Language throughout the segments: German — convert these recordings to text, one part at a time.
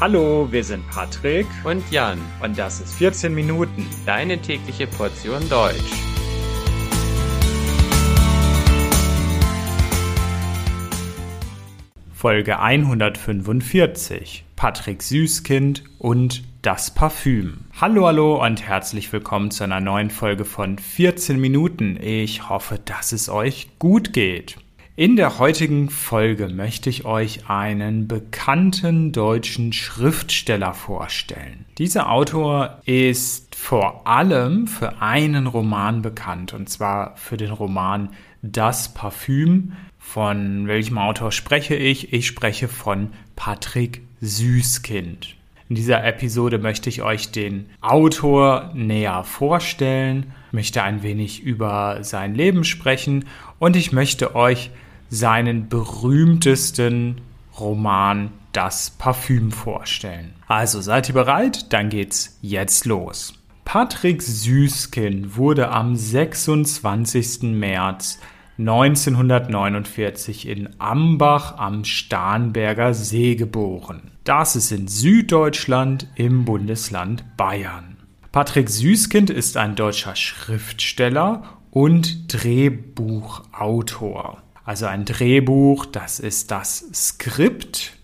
Hallo, wir sind Patrick und Jan und das ist 14 Minuten, deine tägliche Portion Deutsch. Folge 145. Patrick Süßkind und das Parfüm. Hallo, hallo und herzlich willkommen zu einer neuen Folge von 14 Minuten. Ich hoffe, dass es euch gut geht. In der heutigen Folge möchte ich euch einen bekannten deutschen Schriftsteller vorstellen. Dieser Autor ist vor allem für einen Roman bekannt, und zwar für den Roman Das Parfüm. Von welchem Autor spreche ich? Ich spreche von Patrick Süßkind. In dieser Episode möchte ich euch den Autor näher vorstellen, möchte ein wenig über sein Leben sprechen und ich möchte euch seinen berühmtesten Roman Das Parfüm vorstellen. Also seid ihr bereit? Dann geht's jetzt los. Patrick Süßkind wurde am 26. März 1949 in Ambach am Starnberger See geboren. Das ist in Süddeutschland im Bundesland Bayern. Patrick Süßkind ist ein deutscher Schriftsteller und Drehbuchautor. Also ein Drehbuch, das ist das Skript,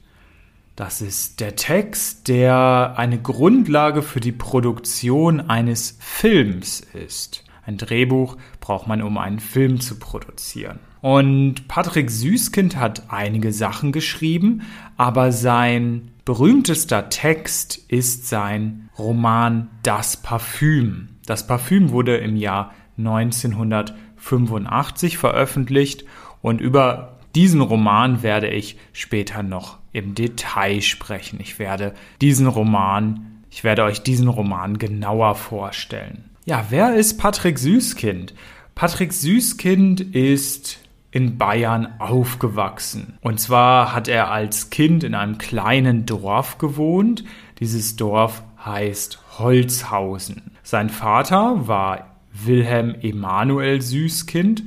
das ist der Text, der eine Grundlage für die Produktion eines Films ist. Ein Drehbuch braucht man, um einen Film zu produzieren. Und Patrick Süßkind hat einige Sachen geschrieben, aber sein berühmtester Text ist sein Roman Das Parfüm. Das Parfüm wurde im Jahr 1985 veröffentlicht und über diesen Roman werde ich später noch im Detail sprechen. Ich werde diesen Roman, ich werde euch diesen Roman genauer vorstellen. Ja, wer ist Patrick Süßkind? Patrick Süßkind ist in Bayern aufgewachsen. Und zwar hat er als Kind in einem kleinen Dorf gewohnt. Dieses Dorf heißt Holzhausen. Sein Vater war Wilhelm Emanuel Süßkind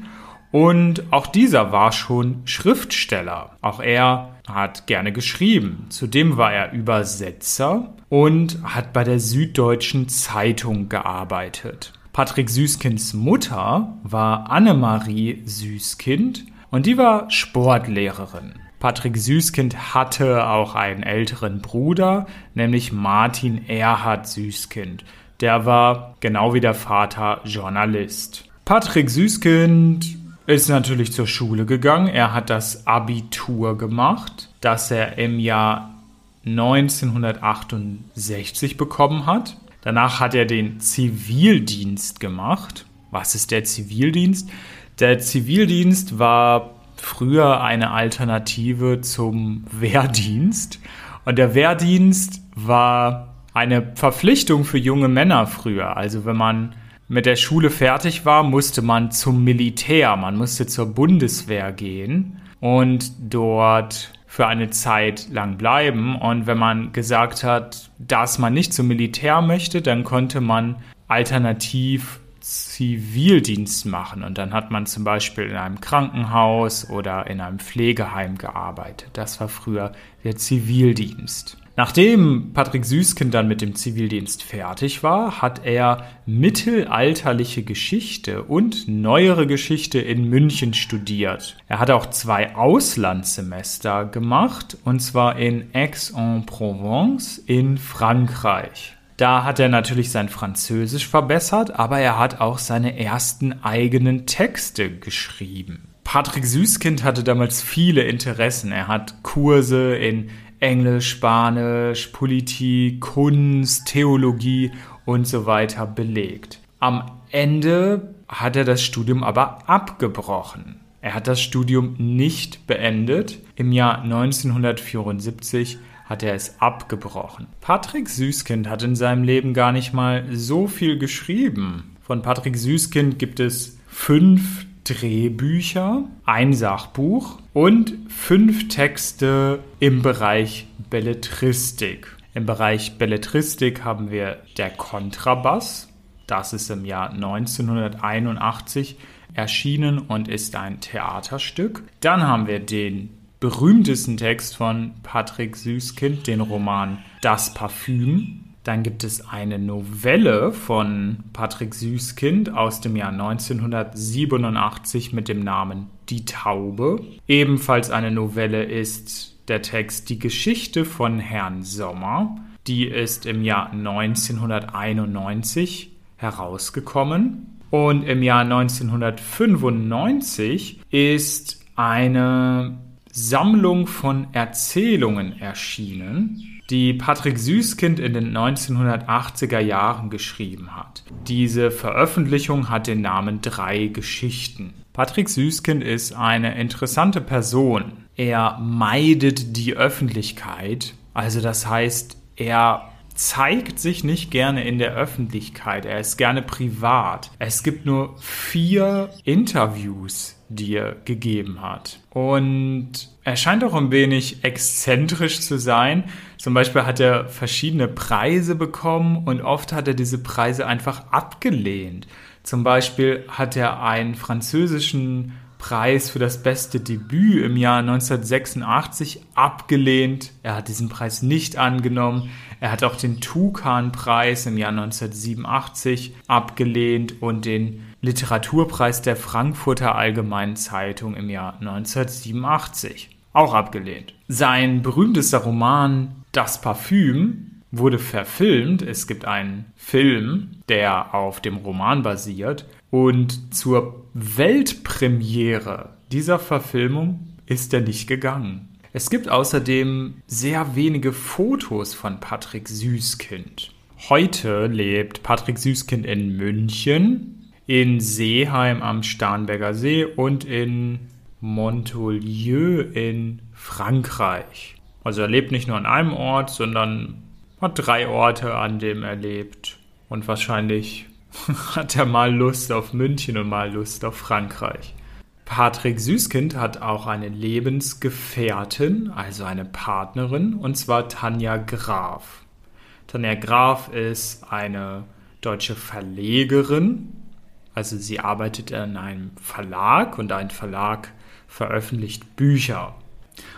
und auch dieser war schon Schriftsteller. Auch er hat gerne geschrieben. Zudem war er Übersetzer und hat bei der Süddeutschen Zeitung gearbeitet. Patrick Süßkinds Mutter war Annemarie Süßkind und die war Sportlehrerin. Patrick Süßkind hatte auch einen älteren Bruder, nämlich Martin Erhard Süßkind. Der war, genau wie der Vater, Journalist. Patrick Süßkind ist natürlich zur Schule gegangen. Er hat das Abitur gemacht, das er im Jahr 1968 bekommen hat. Danach hat er den Zivildienst gemacht. Was ist der Zivildienst? Der Zivildienst war früher eine Alternative zum Wehrdienst. Und der Wehrdienst war eine Verpflichtung für junge Männer früher. Also wenn man mit der Schule fertig war, musste man zum Militär, man musste zur Bundeswehr gehen und dort für eine Zeit lang bleiben. Und wenn man gesagt hat, dass man nicht zum Militär möchte, dann konnte man alternativ Zivildienst machen. Und dann hat man zum Beispiel in einem Krankenhaus oder in einem Pflegeheim gearbeitet. Das war früher der Zivildienst. Nachdem Patrick Süßkind dann mit dem Zivildienst fertig war, hat er mittelalterliche Geschichte und neuere Geschichte in München studiert. Er hat auch zwei Auslandssemester gemacht, und zwar in Aix-en-Provence in Frankreich. Da hat er natürlich sein Französisch verbessert, aber er hat auch seine ersten eigenen Texte geschrieben. Patrick Süßkind hatte damals viele Interessen. Er hat Kurse in Englisch, Spanisch, Politik, Kunst, Theologie und so weiter belegt. Am Ende hat er das Studium aber abgebrochen. Er hat das Studium nicht beendet. Im Jahr 1974 hat er es abgebrochen. Patrick Süßkind hat in seinem Leben gar nicht mal so viel geschrieben. Von Patrick Süßkind gibt es fünf Drehbücher, ein Sachbuch und fünf Texte im Bereich Belletristik. Im Bereich Belletristik haben wir der Kontrabass. Das ist im Jahr 1981 erschienen und ist ein Theaterstück. Dann haben wir den berühmtesten Text von Patrick Süßkind, den Roman Das Parfüm. Dann gibt es eine Novelle von Patrick Süßkind aus dem Jahr 1987 mit dem Namen Die Taube. Ebenfalls eine Novelle ist der Text Die Geschichte von Herrn Sommer. Die ist im Jahr 1991 herausgekommen. Und im Jahr 1995 ist eine Sammlung von Erzählungen erschienen, die Patrick Süßkind in den 1980er Jahren geschrieben hat. Diese Veröffentlichung hat den Namen Drei Geschichten. Patrick Süßkind ist eine interessante Person. Er meidet die Öffentlichkeit, also das heißt, er zeigt sich nicht gerne in der Öffentlichkeit. Er ist gerne privat. Es gibt nur vier Interviews, die er gegeben hat. Und er scheint auch ein wenig exzentrisch zu sein. Zum Beispiel hat er verschiedene Preise bekommen und oft hat er diese Preise einfach abgelehnt. Zum Beispiel hat er einen französischen Preis für das beste Debüt im Jahr 1986 abgelehnt. Er hat diesen Preis nicht angenommen. Er hat auch den Tukan-Preis im Jahr 1987 abgelehnt und den Literaturpreis der Frankfurter Allgemeinen Zeitung im Jahr 1987 auch abgelehnt. Sein berühmtester Roman Das Parfüm wurde verfilmt. Es gibt einen Film, der auf dem Roman basiert. Und zur Weltpremiere dieser Verfilmung ist er nicht gegangen. Es gibt außerdem sehr wenige Fotos von Patrick Süßkind. Heute lebt Patrick Süßkind in München, in Seeheim am Starnberger See und in Montolieu in Frankreich. Also er lebt nicht nur an einem Ort, sondern hat drei Orte, an denen er lebt. Und wahrscheinlich hat er mal Lust auf München und mal Lust auf Frankreich. Patrick Süßkind hat auch eine Lebensgefährtin, also eine Partnerin, und zwar Tanja Graf. Tanja Graf ist eine deutsche Verlegerin, also sie arbeitet in einem Verlag und ein Verlag veröffentlicht Bücher.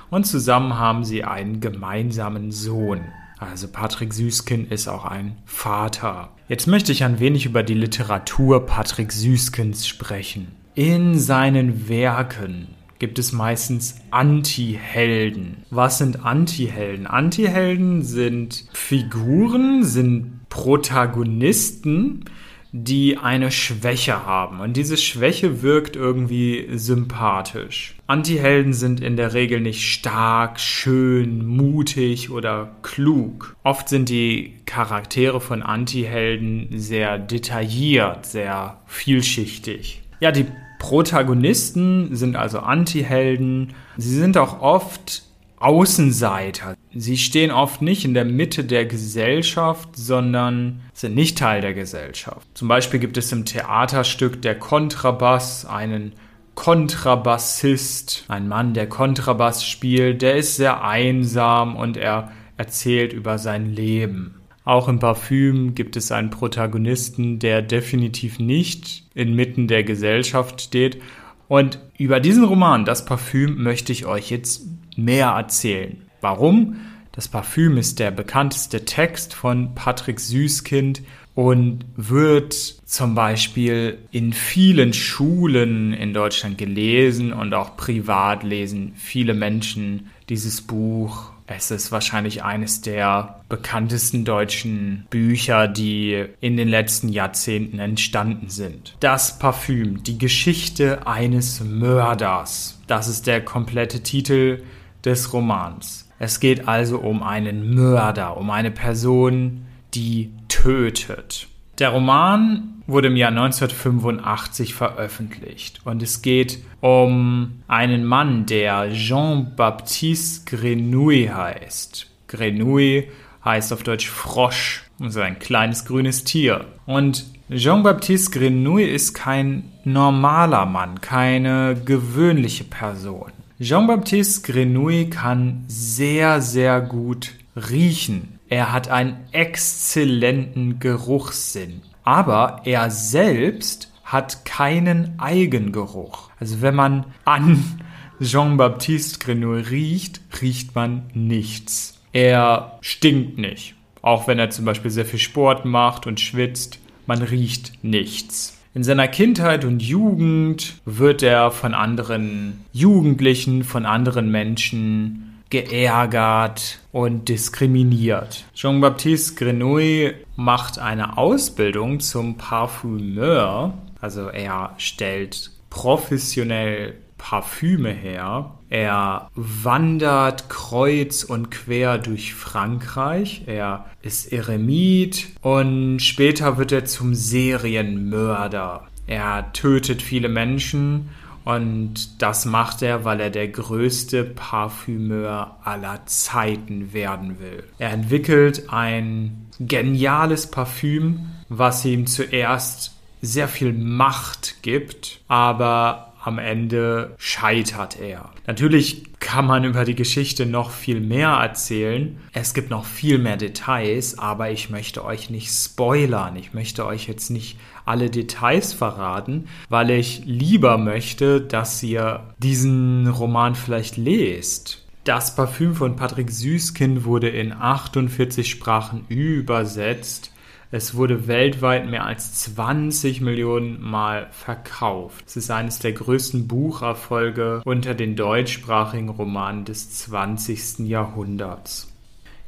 Und zusammen haben sie einen gemeinsamen Sohn. Also Patrick Süßkind ist auch ein Vater. Jetzt möchte ich ein wenig über die Literatur Patrick Süßkinds sprechen. In seinen Werken gibt es meistens Anti-Helden. Was sind Anti-Helden? Anti-Helden sind Figuren, sind Protagonisten, die eine Schwäche haben. Und diese Schwäche wirkt irgendwie sympathisch. Antihelden sind in der Regel nicht stark, schön, mutig oder klug. Oft sind die Charaktere von Antihelden sehr detailliert, sehr vielschichtig. Ja, die Protagonisten sind also Antihelden. Sie sind auch oft Außenseiter. Sie stehen oft nicht in der Mitte der Gesellschaft, sondern sind nicht Teil der Gesellschaft. Zum Beispiel gibt es im Theaterstück Der Kontrabass einen Kontrabassist, ein Mann, der Kontrabass spielt, der ist sehr einsam und er erzählt über sein Leben. Auch im Parfüm gibt es einen Protagonisten, der definitiv nicht inmitten der Gesellschaft steht. Und über diesen Roman, das Parfüm, möchte ich euch jetzt mehr erzählen. Warum? Das Parfüm ist der bekannteste Text von Patrick Süßkind und wird zum Beispiel in vielen Schulen in Deutschland gelesen und auch privat lesen viele Menschen dieses Buch. Es ist wahrscheinlich eines der bekanntesten deutschen Bücher, die in den letzten Jahrzehnten entstanden sind. Das Parfüm, die Geschichte eines Mörders. Das ist der komplette Titel des Romans. Es geht also um einen Mörder, um eine Person, die tötet. Der Roman wurde im Jahr 1985 veröffentlicht und es geht um einen Mann, der Jean-Baptiste Grenouille heißt. Grenouille heißt auf Deutsch Frosch, also ein kleines grünes Tier. Und Jean-Baptiste Grenouille ist kein normaler Mann, keine gewöhnliche Person. Jean-Baptiste Grenouille kann sehr, sehr gut riechen. Er hat einen exzellenten Geruchssinn. Aber er selbst hat keinen Eigengeruch. Also wenn man an Jean-Baptiste Grenouille riecht, riecht man nichts. Er stinkt nicht. Auch wenn er zum Beispiel sehr viel Sport macht und schwitzt, man riecht nichts. In seiner Kindheit und Jugend wird er von anderen Jugendlichen, von anderen Menschen geärgert und diskriminiert. Jean-Baptiste Grenouille macht eine Ausbildung zum Parfümeur, also er stellt professionell Parfüme her. Er wandert kreuz und quer durch Frankreich. Er ist Eremit und später wird er zum Serienmörder. Er tötet viele Menschen und das macht er, weil er der größte Parfümeur aller Zeiten werden will. Er entwickelt ein geniales Parfüm, was ihm zuerst sehr viel Macht gibt, aber am Ende scheitert er. Natürlich kann man über die Geschichte noch viel mehr erzählen. Es gibt noch viel mehr Details, aber ich möchte euch nicht spoilern. Ich möchte euch jetzt nicht alle Details verraten, weil ich lieber möchte, dass ihr diesen Roman vielleicht lest. Das Parfüm von Patrick Süßkind wurde in 48 Sprachen übersetzt. Es wurde weltweit mehr als 20 Millionen Mal verkauft. Es ist eines der größten Bucherfolge unter den deutschsprachigen Romanen des 20. Jahrhunderts.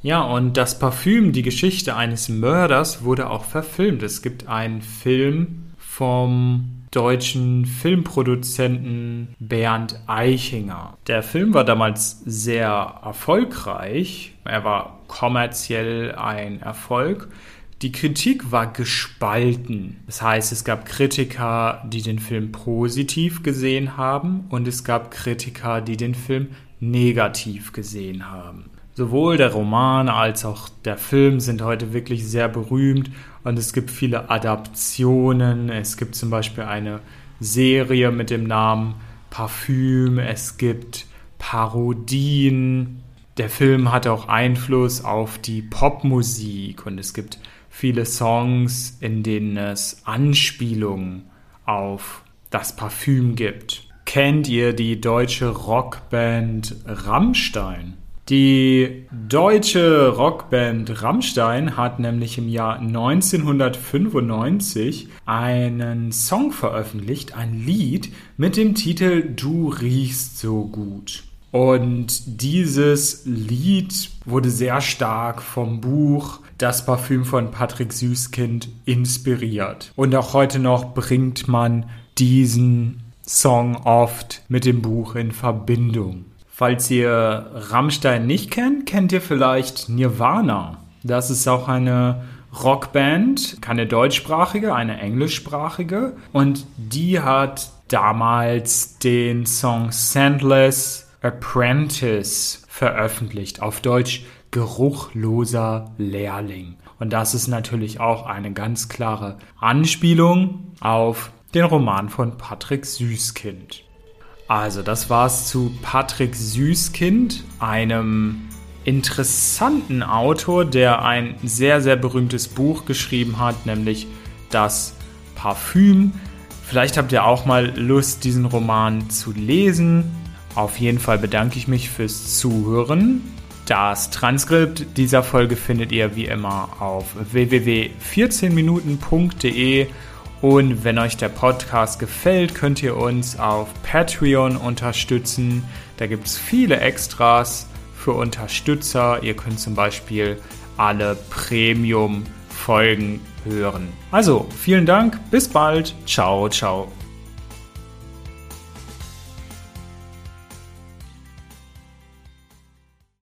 Ja, und das Parfüm, die Geschichte eines Mörders, wurde auch verfilmt. Es gibt einen Film vom deutschen Filmproduzenten Bernd Eichinger. Der Film war damals sehr erfolgreich. Er war kommerziell ein Erfolg. Die Kritik war gespalten. Das heißt, es gab Kritiker, die den Film positiv gesehen haben und es gab Kritiker, die den Film negativ gesehen haben. Sowohl der Roman als auch der Film sind heute wirklich sehr berühmt und es gibt viele Adaptionen. Es gibt zum Beispiel eine Serie mit dem Namen Parfüm. Es gibt Parodien. Der Film hat auch Einfluss auf die Popmusik und es gibt viele Songs, in denen es Anspielungen auf das Parfüm gibt. Kennt ihr die deutsche Rockband Rammstein? Die deutsche Rockband Rammstein hat nämlich im Jahr 1995 einen Song veröffentlicht, ein Lied mit dem Titel Du riechst so gut. Und dieses Lied wurde sehr stark vom Buch Das Parfüm von Patrick Süßkind inspiriert. Und auch heute noch bringt man diesen Song oft mit dem Buch in Verbindung. Falls ihr Rammstein nicht kennt, kennt ihr vielleicht Nirvana. Das ist auch eine Rockband, keine deutschsprachige, eine englischsprachige. Und die hat damals den Song Sandless Apprentice veröffentlicht. Auf Deutsch geruchloser Lehrling. Und das ist natürlich auch eine ganz klare Anspielung auf den Roman von Patrick Süßkind. Also, das war's zu Patrick Süßkind, einem interessanten Autor, der ein sehr, sehr berühmtes Buch geschrieben hat, nämlich Das Parfüm. Vielleicht habt ihr auch mal Lust, diesen Roman zu lesen. Auf jeden Fall bedanke ich mich fürs Zuhören. Das Transkript dieser Folge findet ihr wie immer auf www.14minuten.de und wenn euch der Podcast gefällt, könnt ihr uns auf Patreon unterstützen. Da gibt es viele Extras für Unterstützer. Ihr könnt zum Beispiel alle Premium-Folgen hören. Also, vielen Dank, bis bald, ciao, ciao.